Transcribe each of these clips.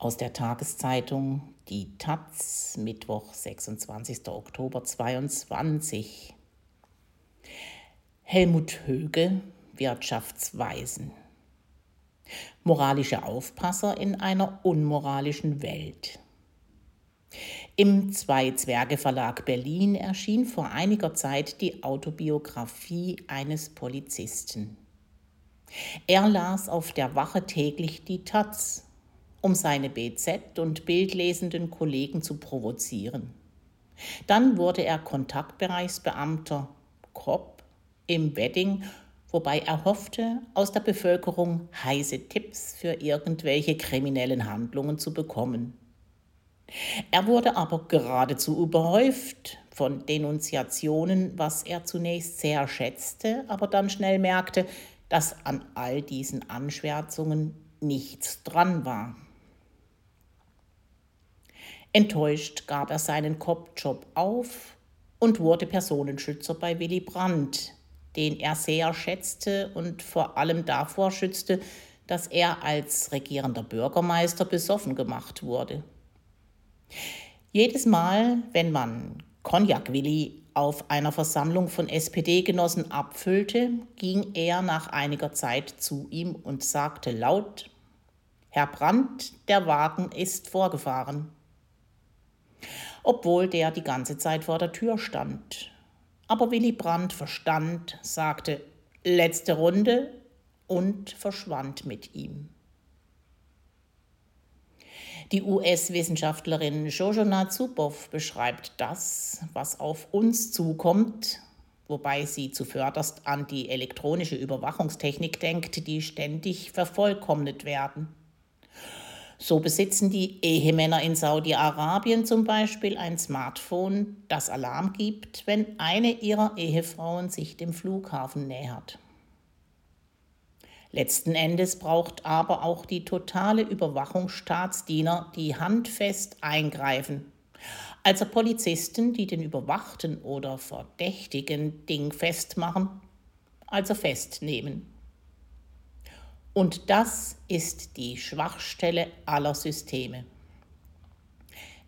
Aus der Tageszeitung Die Taz, Mittwoch, 26. Oktober 22. Helmut Höge, Wirtschaftsweisen. Moralische Aufpasser in einer unmoralischen Welt. Im Zwei-Zwerge-Verlag Berlin erschien vor einiger Zeit die Autobiografie eines Polizisten. Er las auf der Wache täglich die Taz um seine BZ und bildlesenden Kollegen zu provozieren. Dann wurde er Kontaktbereichsbeamter Kopp im Wedding, wobei er hoffte, aus der Bevölkerung heiße Tipps für irgendwelche kriminellen Handlungen zu bekommen. Er wurde aber geradezu überhäuft von Denunziationen, was er zunächst sehr schätzte, aber dann schnell merkte, dass an all diesen Anschwärzungen nichts dran war. Enttäuscht gab er seinen Kopfjob auf und wurde Personenschützer bei Willy Brandt, den er sehr schätzte und vor allem davor schützte, dass er als regierender Bürgermeister besoffen gemacht wurde. Jedes Mal, wenn man Cognac Willi auf einer Versammlung von SPD-Genossen abfüllte, ging er nach einiger Zeit zu ihm und sagte laut Herr Brandt, der Wagen ist vorgefahren obwohl der die ganze Zeit vor der Tür stand. Aber Willy Brandt verstand, sagte letzte Runde und verschwand mit ihm. Die US-Wissenschaftlerin Jojona Zuboff beschreibt das, was auf uns zukommt, wobei sie zuvörderst an die elektronische Überwachungstechnik denkt, die ständig vervollkommnet werden. So besitzen die Ehemänner in Saudi-Arabien zum Beispiel ein Smartphone, das Alarm gibt, wenn eine ihrer Ehefrauen sich dem Flughafen nähert. Letzten Endes braucht aber auch die totale Überwachung Staatsdiener, die handfest eingreifen. Also Polizisten, die den Überwachten oder Verdächtigen Ding festmachen, also festnehmen. Und das ist die Schwachstelle aller Systeme.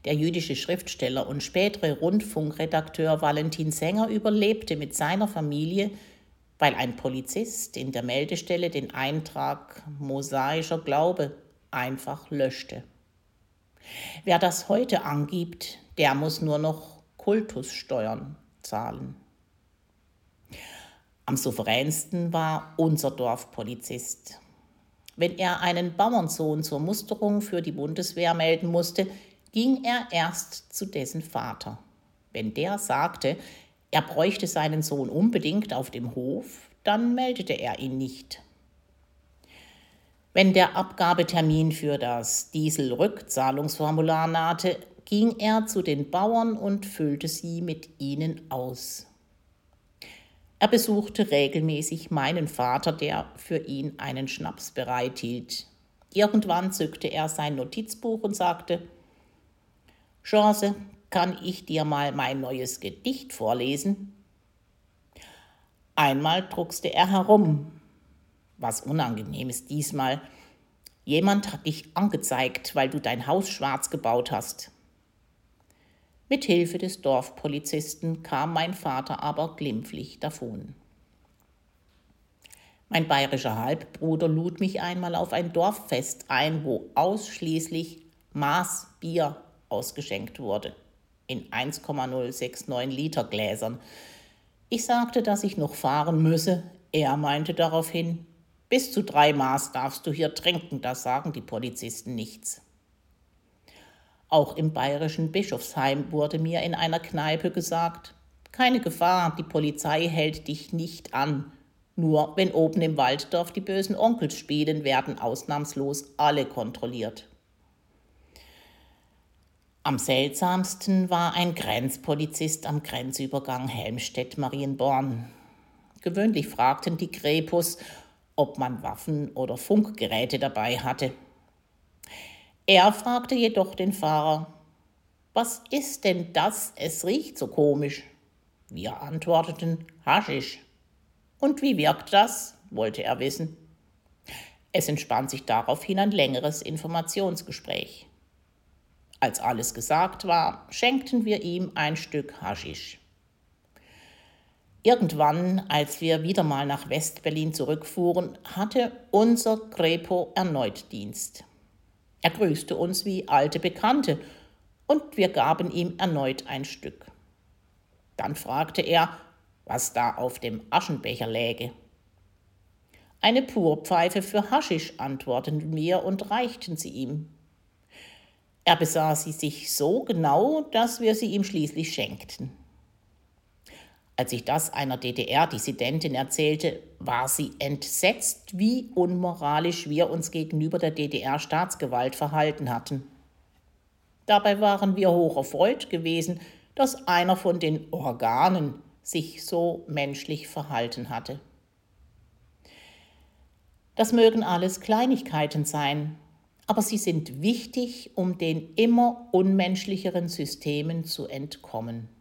Der jüdische Schriftsteller und spätere Rundfunkredakteur Valentin Sänger überlebte mit seiner Familie, weil ein Polizist in der Meldestelle den Eintrag mosaischer Glaube einfach löschte. Wer das heute angibt, der muss nur noch Kultussteuern zahlen. Am souveränsten war unser Dorfpolizist. Wenn er einen Bauernsohn zur Musterung für die Bundeswehr melden musste, ging er erst zu dessen Vater. Wenn der sagte, er bräuchte seinen Sohn unbedingt auf dem Hof, dann meldete er ihn nicht. Wenn der Abgabetermin für das Dieselrückzahlungsformular nahte, ging er zu den Bauern und füllte sie mit ihnen aus. Er besuchte regelmäßig meinen Vater, der für ihn einen Schnaps bereithielt. Irgendwann zückte er sein Notizbuch und sagte, Chance, kann ich dir mal mein neues Gedicht vorlesen? Einmal druckste er herum. Was unangenehm ist diesmal. Jemand hat dich angezeigt, weil du dein Haus schwarz gebaut hast. Mit Hilfe des Dorfpolizisten kam mein Vater aber glimpflich davon. Mein bayerischer Halbbruder lud mich einmal auf ein Dorffest ein, wo ausschließlich Maßbier ausgeschenkt wurde. In 1,069 Liter Gläsern. Ich sagte, dass ich noch fahren müsse. Er meinte daraufhin, bis zu drei Maß darfst du hier trinken, da sagen die Polizisten nichts. Auch im bayerischen Bischofsheim wurde mir in einer Kneipe gesagt, keine Gefahr, die Polizei hält dich nicht an. Nur wenn oben im Walddorf die bösen Onkels spielen, werden ausnahmslos alle kontrolliert. Am seltsamsten war ein Grenzpolizist am Grenzübergang Helmstedt-Marienborn. Gewöhnlich fragten die Krepus, ob man Waffen oder Funkgeräte dabei hatte. Er fragte jedoch den Fahrer, was ist denn das? Es riecht so komisch. Wir antworteten, Haschisch. Und wie wirkt das? wollte er wissen. Es entspann sich daraufhin ein längeres Informationsgespräch. Als alles gesagt war, schenkten wir ihm ein Stück Haschisch. Irgendwann, als wir wieder mal nach Westberlin zurückfuhren, hatte unser Grepo erneut Dienst. Er grüßte uns wie alte Bekannte und wir gaben ihm erneut ein Stück. Dann fragte er, was da auf dem Aschenbecher läge. Eine Purpfeife für Haschisch, antworteten wir und reichten sie ihm. Er besah sie sich so genau, dass wir sie ihm schließlich schenkten. Als ich das einer DDR-Dissidentin erzählte, war sie entsetzt, wie unmoralisch wir uns gegenüber der DDR-Staatsgewalt verhalten hatten. Dabei waren wir hoch erfreut gewesen, dass einer von den Organen sich so menschlich verhalten hatte. Das mögen alles Kleinigkeiten sein, aber sie sind wichtig, um den immer unmenschlicheren Systemen zu entkommen.